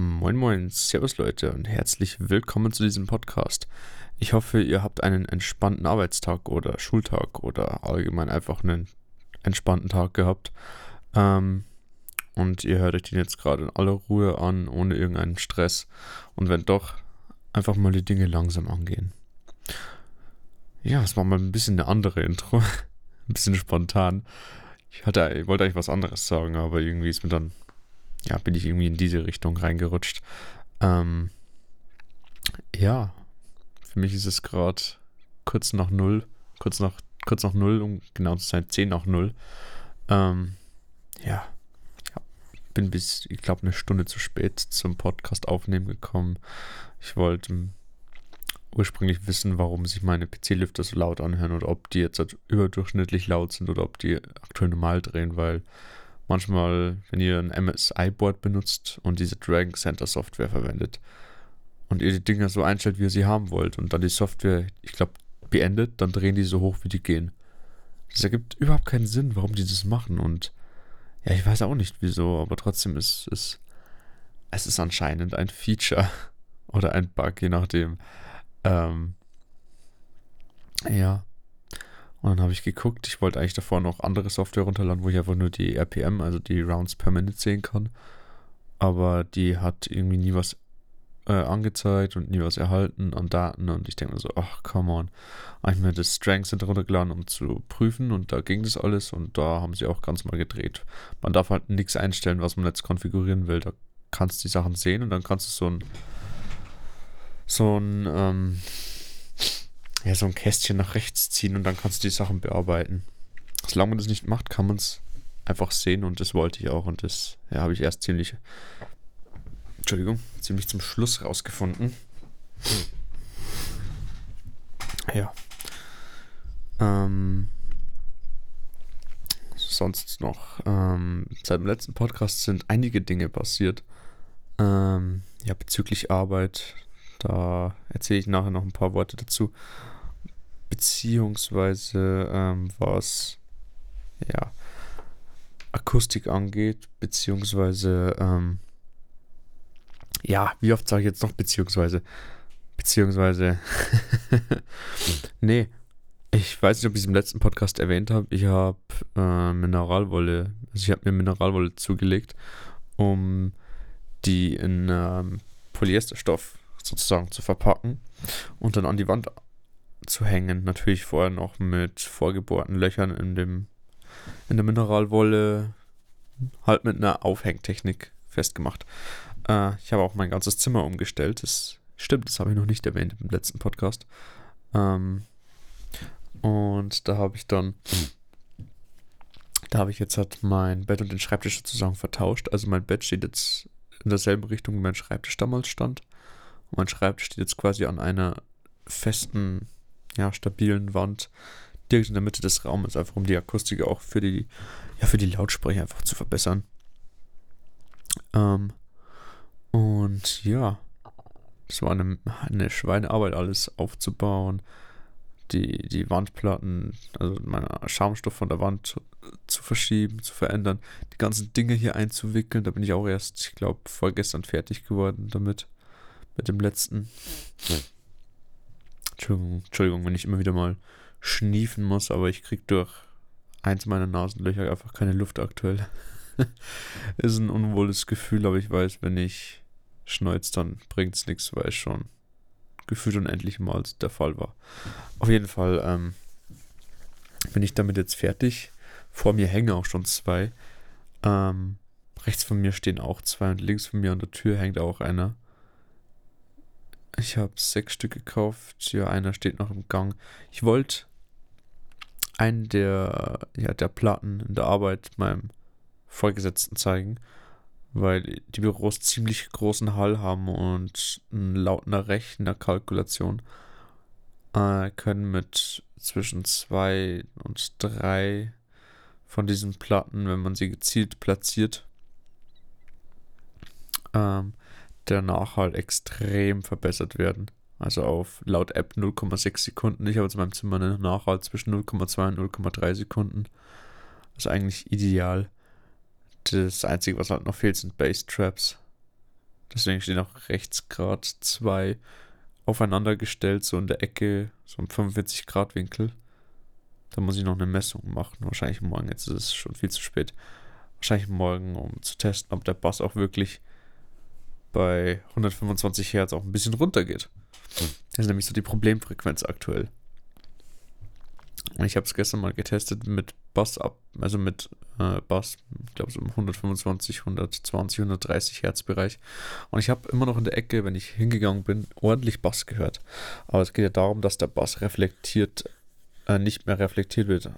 Moin Moin, Servus Leute und herzlich willkommen zu diesem Podcast. Ich hoffe, ihr habt einen entspannten Arbeitstag oder Schultag oder allgemein einfach einen entspannten Tag gehabt. Ähm, und ihr hört euch den jetzt gerade in aller Ruhe an, ohne irgendeinen Stress. Und wenn doch, einfach mal die Dinge langsam angehen. Ja, es war mal ein bisschen eine andere Intro. ein bisschen spontan. Ich, hatte, ich wollte eigentlich was anderes sagen, aber irgendwie ist mir dann, ja, bin ich irgendwie in diese Richtung reingerutscht. Ähm, ja, für mich ist es gerade kurz nach null, kurz nach, kurz nach null, um genau zu sein, 10 nach null. Ähm, ja, bin bis, ich glaube, eine Stunde zu spät zum Podcast aufnehmen gekommen. Ich wollte ursprünglich wissen, warum sich meine PC-Lüfter so laut anhören oder ob die jetzt halt überdurchschnittlich laut sind oder ob die aktuell normal drehen, weil manchmal, wenn ihr ein MSI-Board benutzt und diese Dragon Center Software verwendet und ihr die Dinger so einstellt, wie ihr sie haben wollt und dann die Software, ich glaube, beendet, dann drehen die so hoch, wie die gehen. Das ergibt überhaupt keinen Sinn, warum die das machen und ja, ich weiß auch nicht wieso, aber trotzdem ist es, es ist anscheinend ein Feature oder ein Bug, je nachdem. Ähm, ja. Und dann habe ich geguckt, ich wollte eigentlich davor noch andere Software runterladen, wo ich einfach nur die RPM, also die Rounds per Minute sehen kann. Aber die hat irgendwie nie was äh, angezeigt und nie was erhalten an Daten. Und ich denke mir so, ach, come on. Habe ich mir das Strength Center runtergeladen, um zu prüfen. Und da ging das alles. Und da haben sie auch ganz mal gedreht. Man darf halt nichts einstellen, was man jetzt konfigurieren will. Da kannst du die Sachen sehen und dann kannst du so ein so ein, ähm, ja, so ein Kästchen nach rechts ziehen und dann kannst du die Sachen bearbeiten. Solange man das nicht macht, kann man es einfach sehen und das wollte ich auch und das ja, habe ich erst ziemlich, Entschuldigung, ziemlich zum Schluss rausgefunden. Ja. Ähm, sonst noch, ähm, seit dem letzten Podcast sind einige Dinge passiert. Ähm, ja, bezüglich Arbeit, da erzähle ich nachher noch ein paar Worte dazu. Beziehungsweise ähm, was ja Akustik angeht, beziehungsweise ähm, ja, wie oft sage ich jetzt noch beziehungsweise beziehungsweise nee, ich weiß nicht, ob ich es im letzten Podcast erwähnt habe. Ich habe äh, Mineralwolle, also ich habe mir Mineralwolle zugelegt, um die in ähm, Polyesterstoff sozusagen zu verpacken und dann an die Wand zu hängen. Natürlich vorher noch mit vorgebohrten Löchern in dem in der Mineralwolle, halt mit einer Aufhängtechnik festgemacht. Äh, ich habe auch mein ganzes Zimmer umgestellt. Das stimmt, das habe ich noch nicht erwähnt im letzten Podcast. Ähm, und da habe ich dann, da habe ich jetzt halt mein Bett und den Schreibtisch sozusagen vertauscht. Also mein Bett steht jetzt in derselben Richtung, wie mein Schreibtisch damals stand. Und mein Schreibtisch steht jetzt quasi an einer festen, ja, stabilen Wand direkt in der Mitte des Raumes, einfach um die Akustik auch für die, ja, für die Lautsprecher einfach zu verbessern. Ähm, und ja, es war eine, eine Schweinearbeit, alles aufzubauen, die, die Wandplatten, also meinen Schaumstoff von der Wand zu verschieben, zu verändern, die ganzen Dinge hier einzuwickeln. Da bin ich auch erst, ich glaube, vorgestern fertig geworden damit mit dem letzten. Entschuldigung, Entschuldigung, wenn ich immer wieder mal schniefen muss, aber ich krieg durch eins meiner Nasenlöcher einfach keine Luft aktuell. ist ein unwohles Gefühl, aber ich weiß, wenn ich schneuze, dann bringt es nichts, weil es schon gefühlt unendlich mal der Fall war. Auf jeden Fall ähm, bin ich damit jetzt fertig. Vor mir hängen auch schon zwei. Ähm, rechts von mir stehen auch zwei und links von mir an der Tür hängt auch einer. Ich habe sechs Stück gekauft. Ja, einer steht noch im Gang. Ich wollte einen der, ja, der Platten in der Arbeit meinem Vorgesetzten zeigen, weil die Büros ziemlich großen Hall haben und laut einer Rechnerkalkulation äh, können mit zwischen zwei und drei von diesen Platten, wenn man sie gezielt platziert, ähm, der Nachhall extrem verbessert werden. Also auf laut App 0,6 Sekunden. Ich habe jetzt in meinem Zimmer einen Nachhall zwischen 0,2 und 0,3 Sekunden. Das ist eigentlich ideal. Das Einzige, was halt noch fehlt, sind Bass Traps. Deswegen stehen auch rechts zwei aufeinander gestellt, so in der Ecke, so im 45 Grad Winkel. Da muss ich noch eine Messung machen. Wahrscheinlich morgen. Jetzt ist es schon viel zu spät. Wahrscheinlich morgen, um zu testen, ob der Bass auch wirklich bei 125 Hertz auch ein bisschen runtergeht. Das ist nämlich so die Problemfrequenz aktuell. Ich habe es gestern mal getestet mit Bass ab, also mit äh, Bass, ich glaube so im 125, 120, 130 Hertz Bereich. Und ich habe immer noch in der Ecke, wenn ich hingegangen bin, ordentlich Bass gehört. Aber es geht ja darum, dass der Bass reflektiert, äh, nicht mehr reflektiert wird.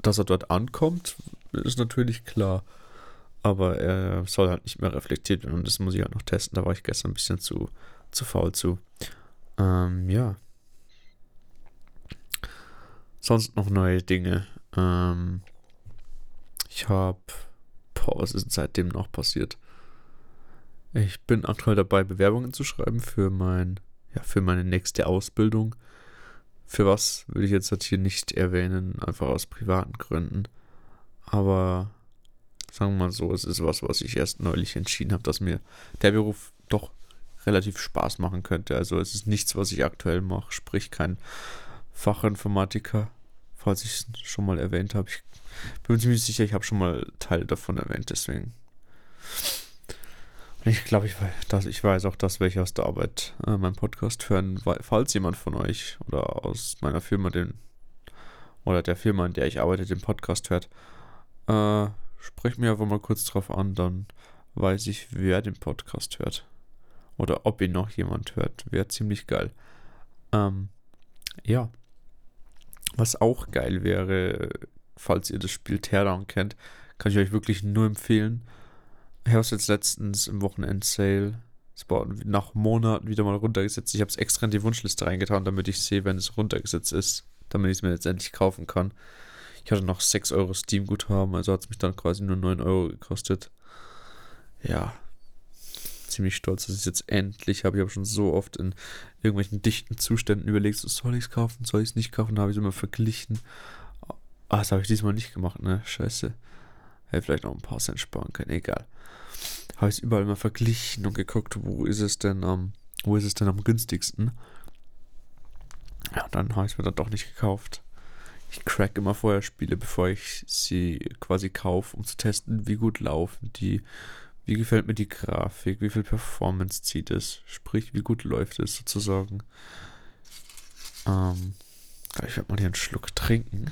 Dass er dort ankommt, ist natürlich klar. Aber er soll halt nicht mehr reflektiert werden. Und das muss ich halt noch testen. Da war ich gestern ein bisschen zu, zu faul zu. Ähm, ja. Sonst noch neue Dinge. Ähm, ich habe. Boah, was ist seitdem noch passiert? Ich bin aktuell dabei, Bewerbungen zu schreiben für mein, ja, für meine nächste Ausbildung. Für was will ich jetzt halt hier nicht erwähnen, einfach aus privaten Gründen. Aber sagen wir mal so, es ist was, was ich erst neulich entschieden habe, dass mir der Beruf doch relativ Spaß machen könnte. Also es ist nichts, was ich aktuell mache, sprich kein Fachinformatiker, falls ich es schon mal erwähnt habe. Ich bin mir ziemlich sicher, ich habe schon mal Teil davon erwähnt, deswegen. Ich glaube, ich, weiß, ich weiß auch, dass welche aus der Arbeit äh, meinen Podcast hören, falls jemand von euch oder aus meiner Firma den oder der Firma, in der ich arbeite, den Podcast hört, äh, sprecht mir einfach mal kurz drauf an, dann weiß ich, wer den Podcast hört. Oder ob ihn noch jemand hört. Wäre ziemlich geil. Ähm, ja. Was auch geil wäre, falls ihr das Spiel Teardown kennt, kann ich euch wirklich nur empfehlen. Ich habe es jetzt letztens im Wochenend-Sale nach Monaten wieder mal runtergesetzt. Ich habe es extra in die Wunschliste reingetan, damit ich sehe, wenn es runtergesetzt ist, damit ich es mir letztendlich kaufen kann. Ich hatte noch 6 Euro Steam-Guthaben, also hat es mich dann quasi nur 9 Euro gekostet. Ja, ziemlich stolz, dass ich es jetzt endlich habe. Ich habe schon so oft in irgendwelchen dichten Zuständen überlegt, so, soll ich es kaufen, soll ich es nicht kaufen, da habe ich es immer verglichen. Ah, das habe ich diesmal nicht gemacht, ne? Scheiße. Hätte vielleicht noch ein paar Cent sparen können, egal. Habe ich es überall mal verglichen und geguckt, wo ist es denn am, wo ist es denn am günstigsten. Ja, dann habe ich es mir dann doch nicht gekauft. Ich crack immer vorher Spiele, bevor ich sie quasi kaufe, um zu testen, wie gut laufen die, wie gefällt mir die Grafik? Wie viel Performance zieht es? Sprich, wie gut läuft es sozusagen? Ähm, ich werde mal hier einen Schluck trinken.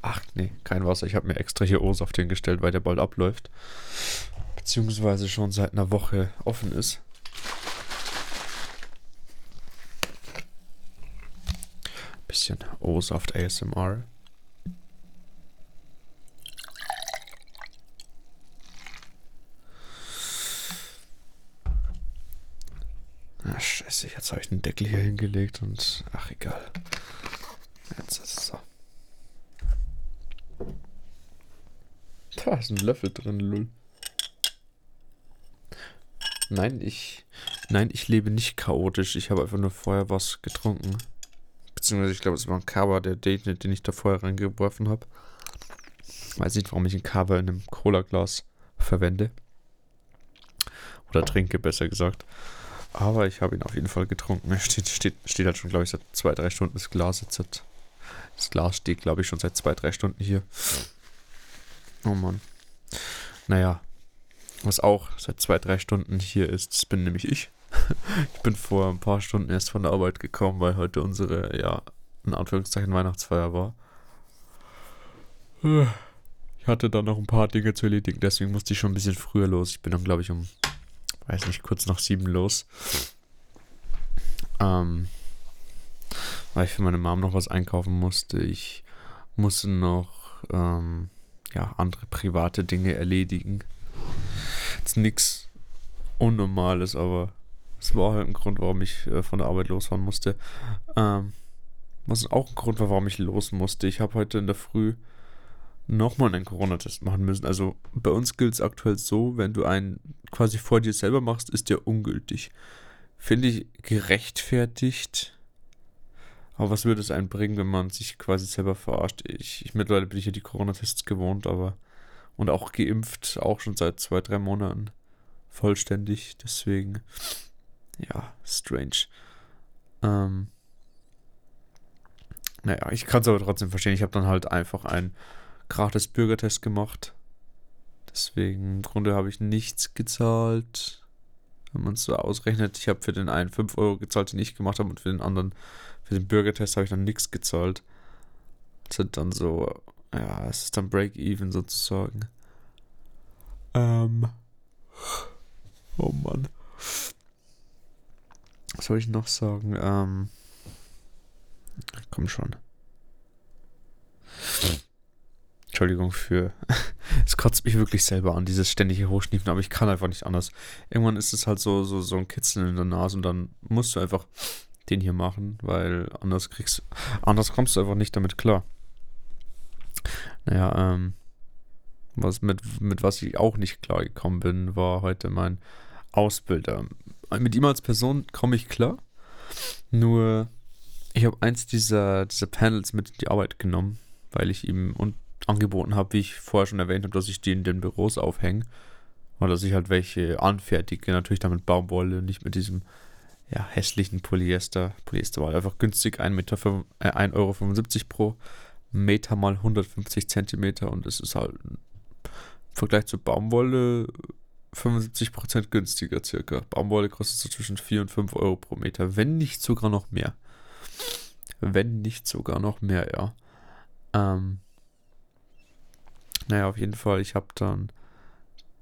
Ach nee, kein Wasser. Ich habe mir extra hier O-Saft hingestellt, weil der bald abläuft. Beziehungsweise schon seit einer Woche offen ist. Bisschen O-Saft ASMR. Ah, scheiße, jetzt habe ich den Deckel hier hingelegt und ach egal. Jetzt ist es so. Da ist ein Löffel drin, Lull. Nein, ich. Nein, ich lebe nicht chaotisch. Ich habe einfach nur vorher was getrunken. Beziehungsweise, ich glaube, es war ein Kaba, der Date, den ich da vorher reingeworfen habe. Weiß nicht, warum ich ein Kaba in einem Cola-Glas verwende. Oder trinke, besser gesagt. Aber ich habe ihn auf jeden Fall getrunken. Er steht, steht, steht halt schon, glaube ich, seit zwei, drei Stunden. Das Glas jetzt hat, Das Glas steht, glaube ich, schon seit zwei, drei Stunden hier. Oh Mann. Naja. Was auch seit zwei, drei Stunden hier ist, das bin nämlich ich. Ich bin vor ein paar Stunden erst von der Arbeit gekommen, weil heute unsere, ja, in Anführungszeichen Weihnachtsfeier war. Ich hatte da noch ein paar Dinge zu erledigen, deswegen musste ich schon ein bisschen früher los. Ich bin dann, glaube ich, um weiß nicht, kurz nach sieben los. Ähm, weil ich für meine Mom noch was einkaufen musste. Ich musste noch ähm, ja, andere private Dinge erledigen. Jetzt nichts Unnormales, aber es war halt ein Grund, warum ich äh, von der Arbeit losfahren musste. Ähm, was auch ein Grund war, warum ich los musste. Ich habe heute in der Früh nochmal einen Corona-Test machen müssen. Also bei uns gilt es aktuell so, wenn du einen quasi vor dir selber machst, ist der ungültig. Finde ich gerechtfertigt. Aber was würde es einen bringen, wenn man sich quasi selber verarscht? Ich, ich mittlerweile bin ich ja die Corona-Tests gewohnt, aber und auch geimpft, auch schon seit zwei, drei Monaten. vollständig. Deswegen, ja, strange. Ähm, naja, ich kann es aber trotzdem verstehen. Ich habe dann halt einfach einen gratis Bürgertest gemacht. Deswegen im Grunde habe ich nichts gezahlt. Wenn man es so ausrechnet, ich habe für den einen 5 Euro gezahlt, den ich gemacht habe, und für den anderen, für den Bürgertest habe ich dann nichts gezahlt. Das sind dann so, ja, es ist dann Break-Even sozusagen. Ähm. Oh Mann. Was soll ich noch sagen? Ähm. Komm schon. Entschuldigung für. Es kotzt mich wirklich selber an, dieses ständige Hochschniefen, aber ich kann einfach nicht anders. Irgendwann ist es halt so, so, so ein Kitzeln in der Nase und dann musst du einfach den hier machen, weil anders kriegst anders kommst du einfach nicht damit klar. Naja, ähm, was mit, mit was ich auch nicht klar gekommen bin, war heute mein Ausbilder. Mit ihm als Person komme ich klar. Nur ich habe eins dieser, dieser Panels mit in die Arbeit genommen, weil ich ihm und angeboten habe, wie ich vorher schon erwähnt habe, dass ich die in den Büros aufhänge. Oder dass ich halt welche anfertige, natürlich damit Baumwolle, nicht mit diesem ja, hässlichen Polyester. Polyester war einfach günstig, 1,75 Meter, äh, 1,75 Euro pro Meter mal 150 Zentimeter und es ist halt im Vergleich zu Baumwolle 75% günstiger circa. Baumwolle kostet so zwischen 4 und 5 Euro pro Meter, wenn nicht sogar noch mehr. Wenn nicht sogar noch mehr, ja. Ähm, naja, auf jeden Fall, ich habe dann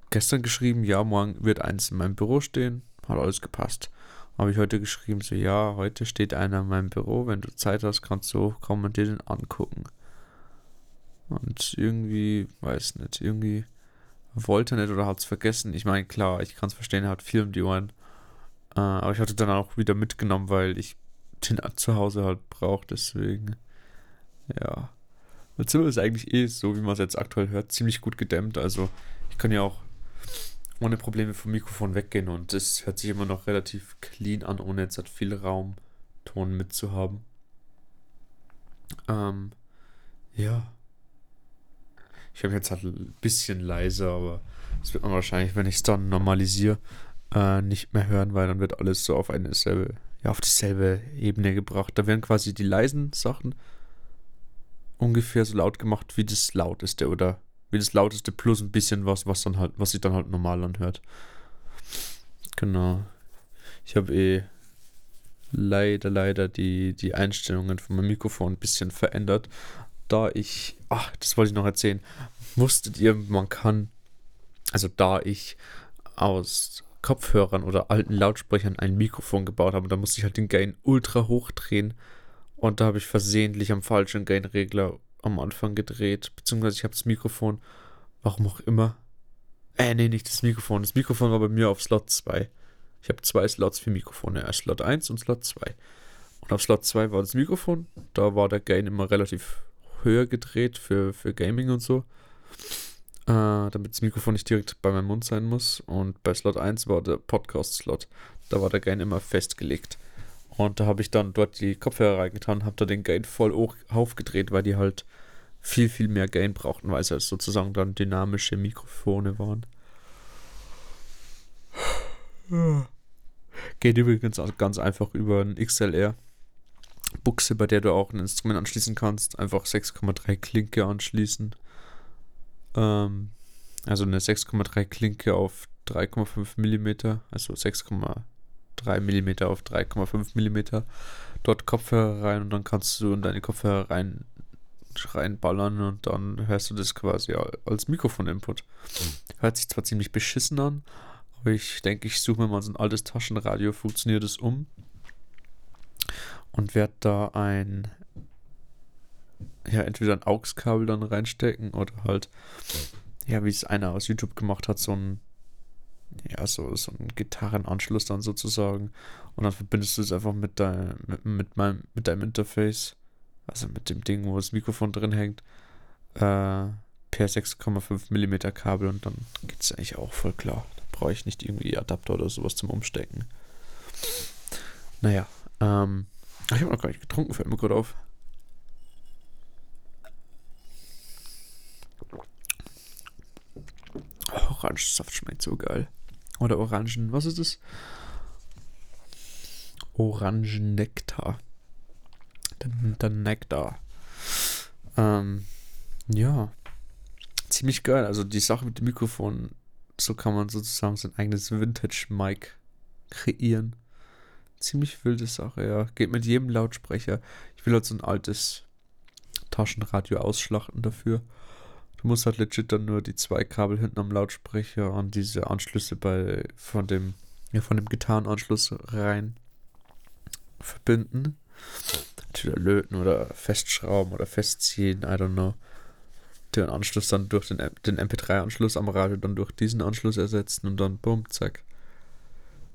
gestern geschrieben, ja, morgen wird eins in meinem Büro stehen. Hat alles gepasst. Habe ich heute geschrieben, so, ja, heute steht einer in meinem Büro. Wenn du Zeit hast, kannst du hochkommen und dir den angucken. Und irgendwie, weiß nicht, irgendwie wollte nicht oder hat es vergessen. Ich meine, klar, ich kann es verstehen, er hat viel um die Ohren. Äh, aber ich hatte dann auch wieder mitgenommen, weil ich den zu Hause halt brauche, deswegen. Ja. Mein Zimmer ist eigentlich eh so, wie man es jetzt aktuell hört, ziemlich gut gedämmt. Also ich kann ja auch ohne Probleme vom Mikrofon weggehen und es hört sich immer noch relativ clean an, ohne jetzt halt viel Raumton mitzuhaben. Ähm, ja. Ich habe jetzt halt ein bisschen leiser, aber das wird man wahrscheinlich, wenn ich es dann normalisiere, äh, nicht mehr hören, weil dann wird alles so auf eine selbe, ja, auf dieselbe Ebene gebracht. Da werden quasi die leisen Sachen ungefähr so laut gemacht wie das lauteste oder wie das lauteste plus ein bisschen was, was dann halt, was sich dann halt normal anhört. Genau. Ich habe eh leider, leider die, die Einstellungen von meinem Mikrofon ein bisschen verändert. Da ich, ach, das wollte ich noch erzählen. Wusstet ihr, man kann, also da ich aus Kopfhörern oder alten Lautsprechern ein Mikrofon gebaut habe, da musste ich halt den Gain ultra hoch drehen und da habe ich versehentlich am falschen Gain-Regler am Anfang gedreht. Beziehungsweise ich habe das Mikrofon, warum auch immer. Äh, nee, nicht das Mikrofon. Das Mikrofon war bei mir auf Slot 2. Ich habe zwei Slots für Mikrofone. Slot 1 und Slot 2. Und auf Slot 2 war das Mikrofon. Da war der Gain immer relativ höher gedreht für, für Gaming und so. Äh, damit das Mikrofon nicht direkt bei meinem Mund sein muss. Und bei Slot 1 war der Podcast-Slot. Da war der Gain immer festgelegt. Und da habe ich dann dort die Kopfhörer reingetan, habe da den Gain voll hoch, aufgedreht, weil die halt viel, viel mehr Gain brauchten, weil es halt sozusagen dann dynamische Mikrofone waren. Geht übrigens ganz einfach über ein XLR. Buchse, bei der du auch ein Instrument anschließen kannst. Einfach 6,3 Klinke anschließen. Ähm, also eine 6,3 Klinke auf 3,5 mm, also 6,3 3 mm auf 3,5 mm dort Kopfhörer rein und dann kannst du in deine Kopfhörer rein reinballern und dann hörst du das quasi als Mikrofon-Input. Hört sich zwar ziemlich beschissen an, aber ich denke, ich suche mir mal so ein altes Taschenradio, funktioniert es um und werde da ein ja, entweder ein AUX-Kabel dann reinstecken oder halt, ja, wie es einer aus YouTube gemacht hat, so ein ja, so, so ein Gitarrenanschluss dann sozusagen. Und dann verbindest du es einfach mit, dein, mit, mit, meinem, mit deinem Interface, also mit dem Ding, wo das Mikrofon drin hängt, äh, per 6,5 mm Kabel und dann geht es eigentlich auch voll klar. Da brauche ich nicht irgendwie Adapter oder sowas zum Umstecken. Naja, ähm, ich habe noch gar nicht getrunken, fällt mir gerade auf. Orangensaft schmeckt so geil. Oder Orangen, was ist das? Orangennektar. Der, der Nektar. Ähm, ja. Ziemlich geil. Also die Sache mit dem Mikrofon, so kann man sozusagen sein eigenes Vintage-Mic kreieren. Ziemlich wilde Sache, ja. Geht mit jedem Lautsprecher. Ich will halt so ein altes Taschenradio ausschlachten dafür. Du musst halt legit dann nur die zwei Kabel hinten am Lautsprecher an diese Anschlüsse bei von dem ja, von dem Gitarrenanschluss rein verbinden. Entweder löten oder festschrauben oder festziehen, I don't know. Den Anschluss dann durch den, den MP3-Anschluss am Radio dann durch diesen Anschluss ersetzen und dann bumm, zack.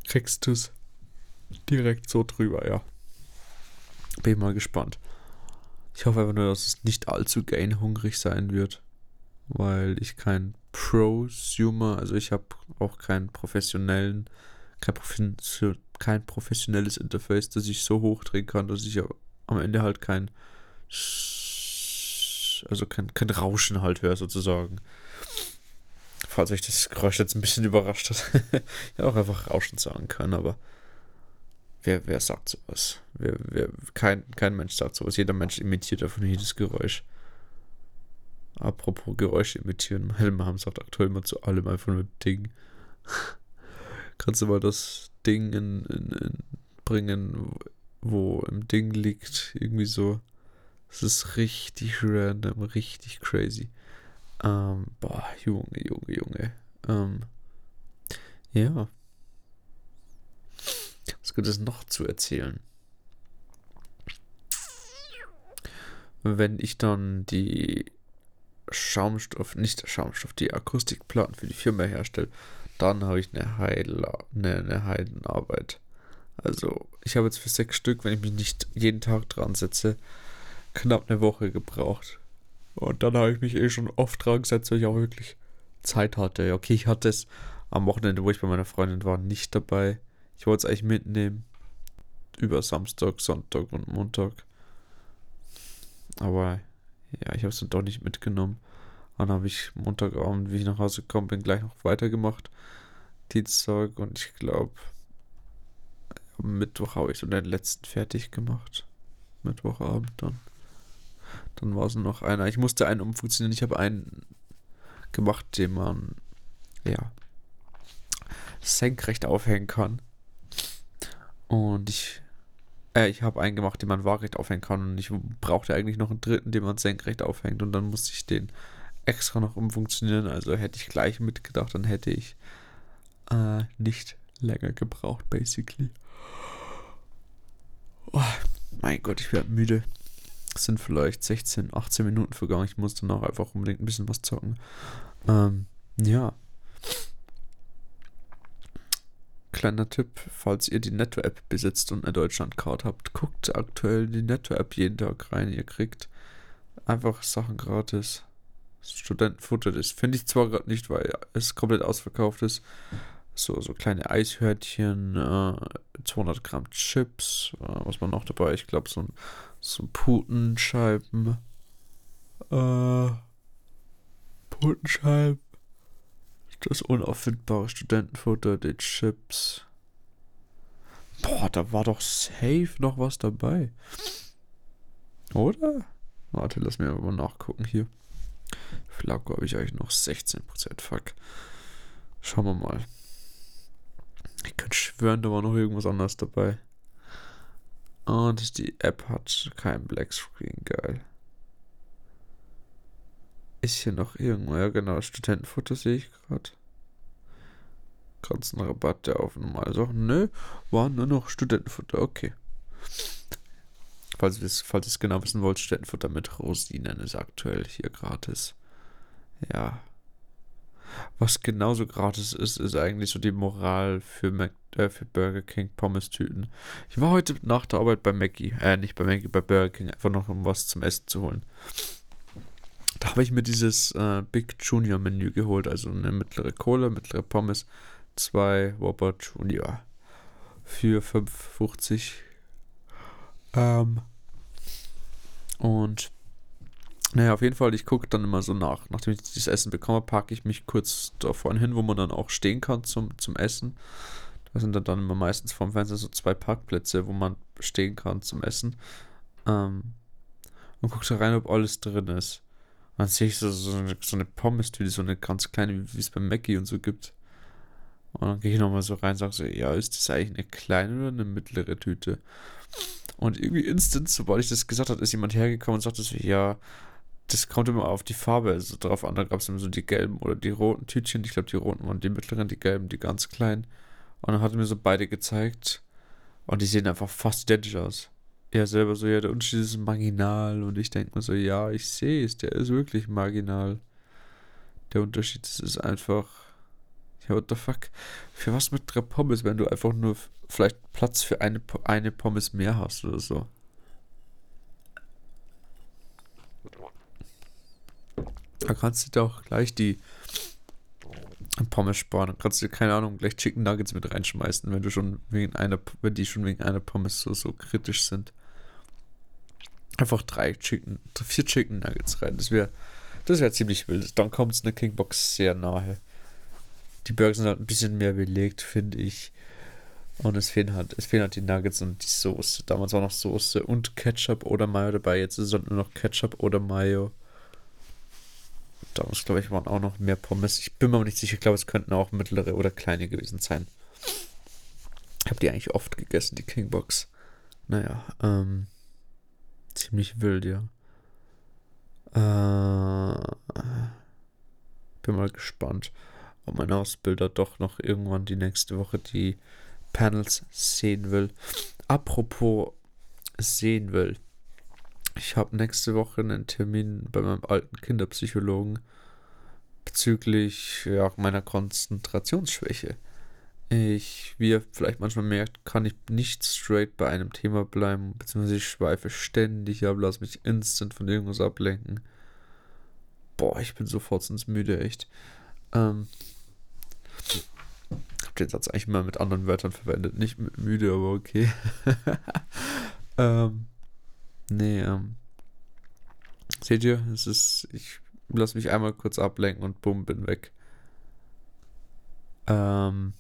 Kriegst du es direkt so drüber, ja. Bin mal gespannt. Ich hoffe einfach nur, dass es nicht allzu gain-hungrig sein wird, weil ich kein Prosumer, also ich habe auch keinen professionellen, kein, kein professionelles Interface, das ich so hochdrehen kann, dass ich am Ende halt kein also kein, kein Rauschen halt höre sozusagen. Falls euch das Geräusch jetzt ein bisschen überrascht hat. ja, auch einfach Rauschen sagen kann, aber wer, wer sagt sowas? Wer, wer, kein, kein Mensch sagt sowas. Jeder Mensch imitiert davon jedes Geräusch. Apropos Geräusche imitieren. Helmham sagt aktuell mal zu allem einfach nur Ding. Kannst du mal das Ding in, in, in bringen, wo im Ding liegt? Irgendwie so. Es ist richtig random, richtig crazy. Ähm, boah, Junge, Junge, Junge. Ähm, ja. Was gibt es noch zu erzählen? Wenn ich dann die Schaumstoff, nicht Schaumstoff, die Akustikplatten für die Firma herstelle, dann habe ich eine, Heila, eine, eine Heidenarbeit. Also, ich habe jetzt für sechs Stück, wenn ich mich nicht jeden Tag dran setze, knapp eine Woche gebraucht. Und dann habe ich mich eh schon oft dran gesetzt, weil ich auch wirklich Zeit hatte. Okay, ich hatte es am Wochenende, wo ich bei meiner Freundin war, nicht dabei. Ich wollte es eigentlich mitnehmen. Über Samstag, Sonntag und Montag. Aber ja, ich habe es dann doch nicht mitgenommen. Dann habe ich Montagabend, wie ich nach Hause gekommen bin, gleich noch weitergemacht. Dienstag und ich glaube, Mittwoch habe ich so den letzten fertig gemacht. Mittwochabend dann. Dann war es noch einer. Ich musste einen umfunktionieren. Ich habe einen gemacht, den man ja senkrecht aufhängen kann. Und ich äh, ich habe einen gemacht, den man waagerecht aufhängen kann. Und ich brauchte eigentlich noch einen dritten, den man senkrecht aufhängt. Und dann musste ich den extra noch umfunktionieren. Also hätte ich gleich mitgedacht, dann hätte ich äh, nicht länger gebraucht, basically. Oh, mein Gott, ich werde müde. Es sind vielleicht 16, 18 Minuten vergangen. Ich musste noch einfach unbedingt ein bisschen was zocken. Ähm, ja. Kleiner Tipp, falls ihr die Netto-App besitzt und eine Deutschland-Card habt, guckt aktuell die Netto-App jeden Tag rein. Ihr kriegt einfach Sachen gratis. Studentenfutter, das finde ich zwar gerade nicht, weil es komplett ausverkauft ist. So, so kleine Eishörtchen, äh, 200 Gramm Chips, äh, was man noch dabei? Ich glaube, so ein, so Putenscheiben. Äh, Putenscheiben. Das unauffindbare Studentenfutter, die Chips. Boah, da war doch safe noch was dabei. Oder? Warte, lass mir mal nachgucken hier. Flacco habe ich eigentlich noch 16%. Fuck. Schauen wir mal. Ich könnte schwören, da war noch irgendwas anderes dabei. Und die App hat kein Black Screen. Geil. Ist hier noch irgendwo? Ja, genau. Studentenfutter sehe ich gerade. Ganzen Rabatt der auf normale Sachen. Nö, war nur noch Studentenfutter. Okay. Falls ihr es falls genau wissen wollt, Studentenfutter mit Rosinen ist aktuell hier gratis. Ja. Was genauso gratis ist, ist eigentlich so die Moral für, Mac, äh, für Burger King Pommes-Tüten. Ich war heute nach der Arbeit bei Mackie, äh, nicht bei Mackie, bei Burger King, einfach noch um was zum Essen zu holen. Da habe ich mir dieses äh, Big Junior Menü geholt, also eine mittlere Cola, mittlere Pommes, zwei Whopper Junior für 5,50. Ähm, und Naja, auf jeden Fall, ich gucke dann immer so nach. Nachdem ich das Essen bekomme, parke ich mich kurz da vorne hin, wo man dann auch stehen kann zum, zum Essen. Da sind dann, dann immer meistens vorm Fenster so zwei Parkplätze, wo man stehen kann zum Essen. Ähm, und gucke da rein, ob alles drin ist. Dann sehe ich so, so eine, so eine Pommes-Tüte, so eine ganz kleine, wie es bei Mackie und so gibt. Und dann gehe ich nochmal so rein und sage so, ja, ist das eigentlich eine kleine oder eine mittlere Tüte? Und irgendwie instant, sobald ich das gesagt habe, ist jemand hergekommen und sagte so, ja, das kommt immer auf die Farbe also drauf an. Da gab es immer so die gelben oder die roten Tütchen. Ich glaube, die roten waren die mittleren, die gelben, die ganz kleinen. Und dann hat er mir so beide gezeigt. Und die sehen einfach fast identisch aus. Er selber so, ja, der Unterschied ist marginal. Und ich denke mir so, ja, ich sehe es, der ist wirklich marginal. Der Unterschied ist, ist einfach. Ja, what the fuck? Für was mit drei Pommes, wenn du einfach nur vielleicht Platz für eine, eine Pommes mehr hast oder so? Da kannst du doch gleich die Pommes sparen. Dann kannst du, keine Ahnung, gleich Chicken Nuggets mit reinschmeißen, wenn du schon wegen einer, wenn die schon wegen einer Pommes so, so kritisch sind. Einfach drei Chicken, vier Chicken Nuggets rein. Das wäre, das wäre ziemlich wild. Dann kommt es eine Kingbox sehr nahe. Die Burger sind halt ein bisschen mehr belegt, finde ich. Und es fehlen halt, es fehlen halt die Nuggets und die Soße. Damals war noch Soße und Ketchup oder Mayo dabei. Jetzt ist es halt nur noch Ketchup oder Mayo. Damals, glaube ich, waren auch noch mehr Pommes. Ich bin mir nicht sicher. Ich glaube, es könnten auch mittlere oder kleine gewesen sein. Ich habe die eigentlich oft gegessen, die Kingbox. Naja, ähm, ziemlich wild, ja. Äh, bin mal gespannt, ob mein Ausbilder doch noch irgendwann die nächste Woche die Panels sehen will. Apropos sehen will. Ich habe nächste Woche einen Termin bei meinem alten Kinderpsychologen bezüglich ja, meiner Konzentrationsschwäche. Ich, wie ihr vielleicht manchmal merkt, kann ich nicht straight bei einem Thema bleiben, beziehungsweise ich schweife ständig ab, lasse mich instant von irgendwas ablenken. Boah, ich bin sofort ins Müde, echt. Ähm, hab den Satz eigentlich mal mit anderen Wörtern verwendet, nicht mit müde, aber okay. ähm, Nee, ähm. Seht ihr, es ist. Ich lasse mich einmal kurz ablenken und bumm, bin weg. Ähm.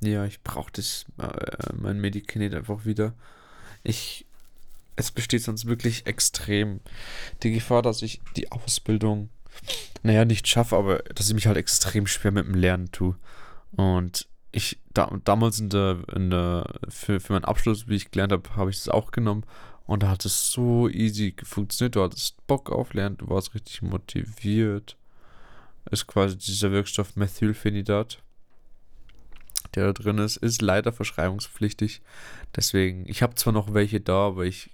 Ja, ich brauche das, äh, mein Medikinet einfach wieder. Ich. Es besteht sonst wirklich extrem die Gefahr, dass ich die Ausbildung, naja, nicht schaffe, aber dass ich mich halt extrem schwer mit dem Lernen tue. Und ich, da, damals in der, in der, für, für meinen Abschluss, wie ich gelernt habe, habe ich das auch genommen und da hat es so easy funktioniert. Du hattest Bock auf Lernen, du warst richtig motiviert. Ist quasi dieser Wirkstoff Methylphenidat, der da drin ist, ist leider verschreibungspflichtig. Deswegen, ich habe zwar noch welche da, aber ich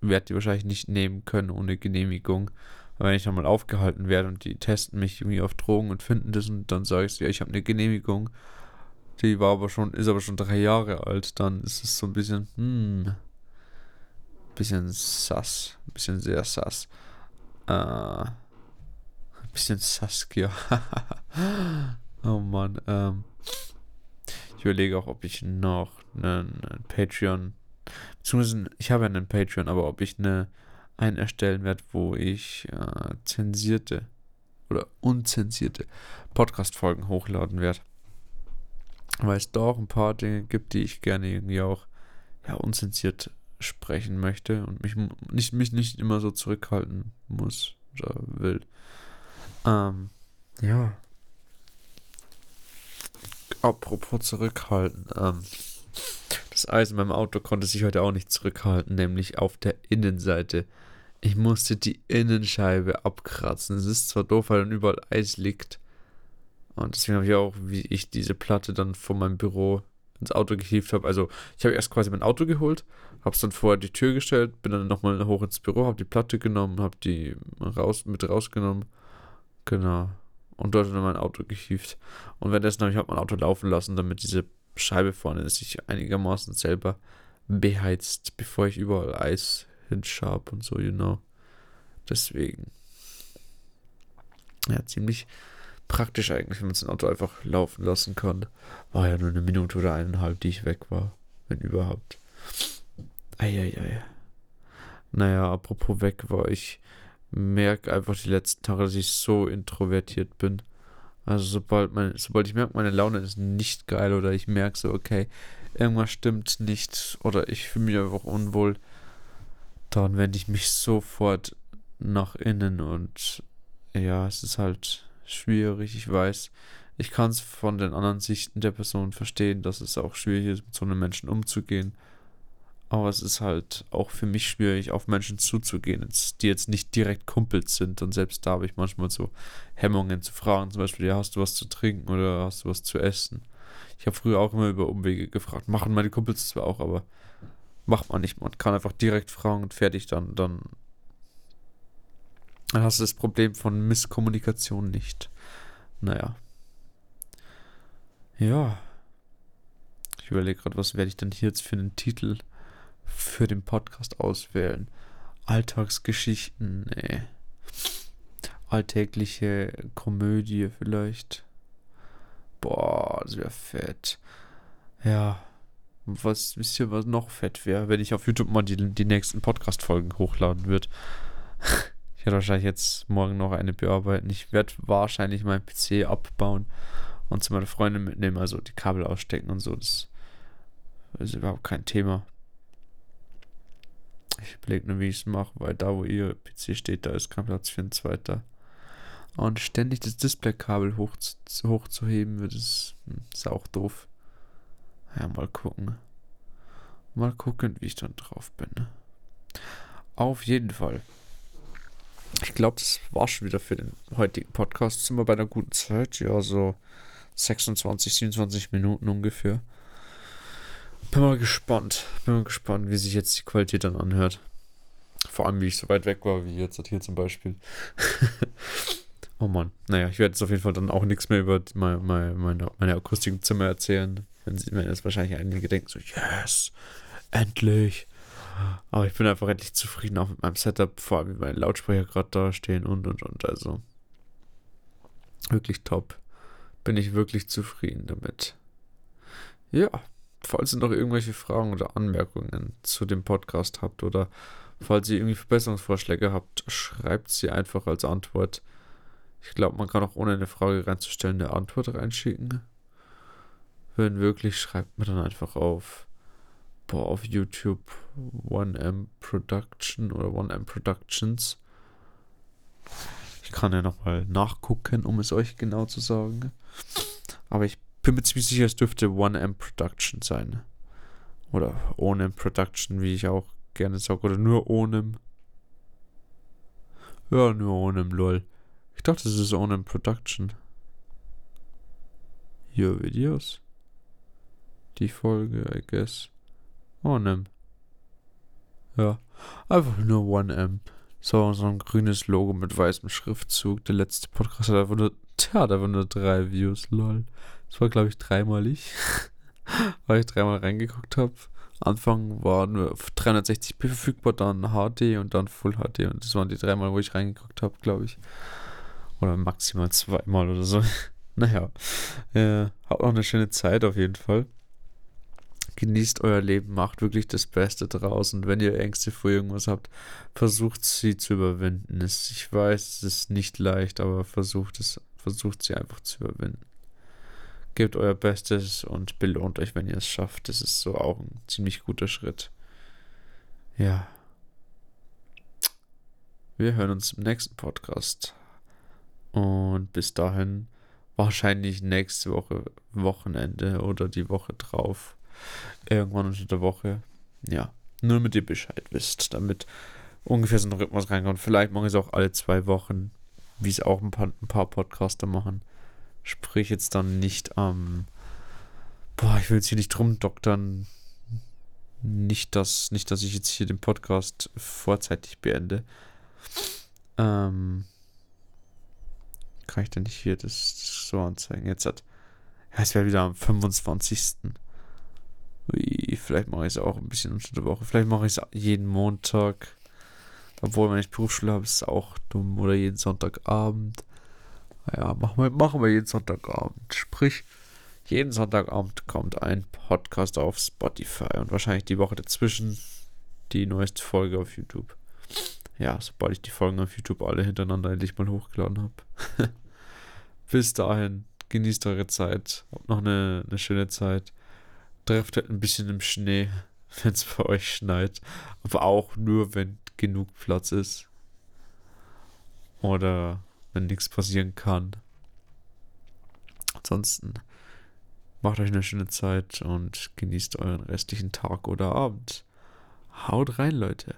werde die wahrscheinlich nicht nehmen können ohne Genehmigung. Weil wenn ich nochmal aufgehalten werde und die testen mich irgendwie auf Drogen und finden das und dann sage ich, ja, ich habe eine Genehmigung, die war aber schon, ist aber schon drei Jahre alt, dann ist es so ein bisschen, hm, bisschen sass. Bisschen sehr sass. Äh, bisschen Saskia. oh Mann. Ähm, ich überlege auch, ob ich noch einen, einen Patreon. Beziehungsweise, ich habe ja einen Patreon, aber ob ich eine einen erstellen werde, wo ich äh, zensierte oder unzensierte Podcast-Folgen hochladen werde. Weil es da auch ein paar Dinge gibt, die ich gerne irgendwie auch ja, unzensiert sprechen möchte und mich nicht, mich nicht immer so zurückhalten muss oder will. Ähm, ja. Apropos zurückhalten. Ähm, das Eis in meinem Auto konnte sich heute auch nicht zurückhalten, nämlich auf der Innenseite. Ich musste die Innenscheibe abkratzen. Es ist zwar doof, weil dann überall Eis liegt. Und deswegen habe ich auch, wie ich diese Platte dann vor meinem Büro ins Auto gehievt habe. Also ich habe erst quasi mein Auto geholt, habe es dann vorher die Tür gestellt, bin dann nochmal hoch ins Büro, habe die Platte genommen, habe die raus, mit rausgenommen. Genau. Und dort dann mein Auto gehievt. Und währenddessen habe ich halt mein Auto laufen lassen, damit diese Scheibe vorne sich einigermaßen selber beheizt, bevor ich überall Eis hinschab und so, you know. Deswegen. Ja, ziemlich praktisch eigentlich, wenn man sein Auto einfach laufen lassen kann. War ja nur eine Minute oder eineinhalb, die ich weg war, wenn überhaupt. Eieiei. Naja, apropos weg war ich merke einfach die letzten Tage, dass ich so introvertiert bin. Also sobald, mein, sobald ich merke, meine Laune ist nicht geil oder ich merke so, okay, irgendwas stimmt nicht oder ich fühle mich einfach unwohl, dann wende ich mich sofort nach innen und ja, es ist halt schwierig, ich weiß. Ich kann es von den anderen Sichten der Person verstehen, dass es auch schwierig ist, mit so einem Menschen umzugehen. Aber es ist halt auch für mich schwierig, auf Menschen zuzugehen, die jetzt nicht direkt Kumpels sind. Und selbst da habe ich manchmal so Hemmungen zu fragen. Zum Beispiel, ja, hast du was zu trinken oder hast du was zu essen? Ich habe früher auch immer über Umwege gefragt. Machen meine Kumpels zwar auch, aber macht man nicht. Man kann einfach direkt fragen und fertig dann. Dann, dann hast du das Problem von Misskommunikation nicht. Naja. Ja. Ich überlege gerade, was werde ich denn hier jetzt für einen Titel für den Podcast auswählen? Alltagsgeschichten, nee. Alltägliche Komödie vielleicht. Boah, das wäre fett. Ja. Was, wisst ihr, was noch fett wäre, wenn ich auf YouTube mal die, die nächsten Podcast-Folgen hochladen würde? ich werde wahrscheinlich jetzt morgen noch eine bearbeiten. Ich werde wahrscheinlich meinen PC abbauen und zu meiner Freundin mitnehmen, also die Kabel ausstecken und so. Das ist überhaupt kein Thema. Ich überlege nur, wie ich es mache, weil da, wo ihr PC steht, da ist kein Platz für ein zweiter. Und ständig das Displaykabel hoch, hochzuheben, wird es hm, ist auch doof. Ja, mal gucken. Mal gucken, wie ich dann drauf bin. Auf jeden Fall. Ich glaube, das war schon wieder für den heutigen Podcast. Sind wir bei einer guten Zeit? Ja, so 26, 27 Minuten ungefähr. Bin mal gespannt. Bin mal gespannt, wie sich jetzt die Qualität dann anhört. Vor allem, wie ich so weit weg war, wie jetzt hier zum Beispiel. oh Mann. Naja, ich werde jetzt auf jeden Fall dann auch nichts mehr über meine, meine, meine Akustik im Zimmer erzählen. Wenn sie mir jetzt wahrscheinlich einige denken, so, yes, endlich. Aber ich bin einfach endlich zufrieden auch mit meinem Setup, vor allem wie meine Lautsprecher gerade da stehen und und und. Also wirklich top bin ich wirklich zufrieden damit. Ja, falls ihr noch irgendwelche Fragen oder Anmerkungen zu dem Podcast habt oder falls ihr irgendwie Verbesserungsvorschläge habt, schreibt sie einfach als Antwort. Ich glaube, man kann auch ohne eine Frage reinzustellen eine Antwort reinschicken. Wenn wirklich, schreibt mir dann einfach auf, boah, auf YouTube 1M Production oder 1M Productions. Ich kann ja nochmal nachgucken, um es euch genau zu sagen. Aber ich bin mir ziemlich sicher, es dürfte 1M Production sein. Oder ohne Production, wie ich auch gerne sage. Oder nur ohne. Ja, nur ohne, lol. Ich dachte, es ist ohne Production. Hier Videos. Die Folge, I guess. Ohne. Ja. Einfach nur 1M. So, so ein grünes Logo mit weißem Schriftzug. Der letzte Podcast hat einfach nur, tja, hat einfach nur drei Views, lol. Das war, glaube ich, dreimalig. weil ich dreimal reingeguckt habe. Anfang war nur 360p verfügbar, dann HD und dann Full HD. Und das waren die dreimal, wo ich reingeguckt habe, glaube ich. Oder maximal zweimal oder so. naja, äh, habt noch eine schöne Zeit auf jeden Fall genießt euer Leben, macht wirklich das Beste draus und wenn ihr Ängste vor irgendwas habt, versucht sie zu überwinden. ich weiß, es ist nicht leicht, aber versucht es, versucht sie einfach zu überwinden. Gebt euer Bestes und belohnt euch, wenn ihr es schafft. Das ist so auch ein ziemlich guter Schritt. Ja. Wir hören uns im nächsten Podcast. Und bis dahin wahrscheinlich nächste Woche Wochenende oder die Woche drauf irgendwann unter der Woche. Ja, nur damit ihr Bescheid wisst, damit ungefähr so ein Rhythmus reinkommt. Vielleicht mache ich es auch alle zwei Wochen, wie es auch ein paar, ein paar Podcaster machen. Sprich jetzt dann nicht am. Ähm, boah, ich will jetzt hier nicht drum doktern. Nicht, dass, nicht, dass ich jetzt hier den Podcast vorzeitig beende. Ähm, kann ich denn nicht hier das so anzeigen? Jetzt hat. Ja, es wäre wieder am 25. Ui, vielleicht mache ich es auch ein bisschen unter der Woche. Vielleicht mache ich es jeden Montag. Obwohl, wenn ich Berufsschule habe, ist es auch dumm. Oder jeden Sonntagabend. Naja, machen wir, machen wir jeden Sonntagabend. Sprich, jeden Sonntagabend kommt ein Podcast auf Spotify. Und wahrscheinlich die Woche dazwischen die neueste Folge auf YouTube. ja, sobald ich die Folgen auf YouTube alle hintereinander endlich mal hochgeladen habe. Bis dahin, genießt eure Zeit, habt noch eine, eine schöne Zeit. Trefft halt ein bisschen im Schnee, wenn es bei euch schneit. Aber auch nur, wenn genug Platz ist. Oder wenn nichts passieren kann. Ansonsten macht euch eine schöne Zeit und genießt euren restlichen Tag oder Abend. Haut rein, Leute.